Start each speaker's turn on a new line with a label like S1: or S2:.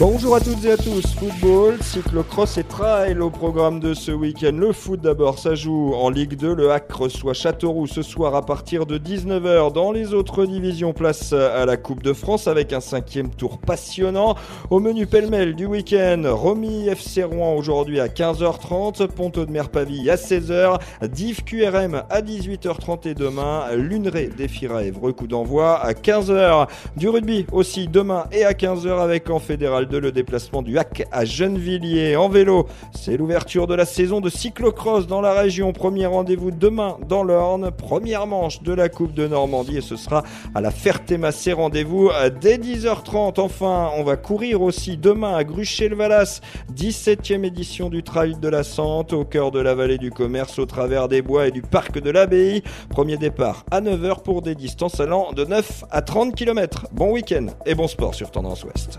S1: Bonjour à toutes et à tous, football, cyclocross et trail au programme de ce week-end. Le foot d'abord, ça joue en Ligue 2, le HAC reçoit Châteauroux ce soir à partir de 19h. Dans les autres divisions, place à la Coupe de France avec un cinquième tour passionnant. Au menu pêle-mêle du week-end, Romy FC Rouen aujourd'hui à 15h30, Ponto de Merpavie à 16h, Div QRM à 18h30 et demain, Luneray défiera Évreux, coup d'envoi à 15h. Du rugby aussi demain et à 15h avec en fédéral le déplacement du HAC à Gennevilliers. En vélo, c'est l'ouverture de la saison de cyclocross dans la région. Premier rendez-vous demain dans l'Orne. Première manche de la Coupe de Normandie et ce sera à la Ferté-Massé. Rendez-vous dès 10h30. Enfin, on va courir aussi demain à Gruchet-le-Valas. 17e édition du Trail de la Sante au cœur de la vallée du commerce au travers des bois et du parc de l'Abbaye. Premier départ à 9h pour des distances allant de 9 à 30 km. Bon week-end et bon sport sur Tendance Ouest.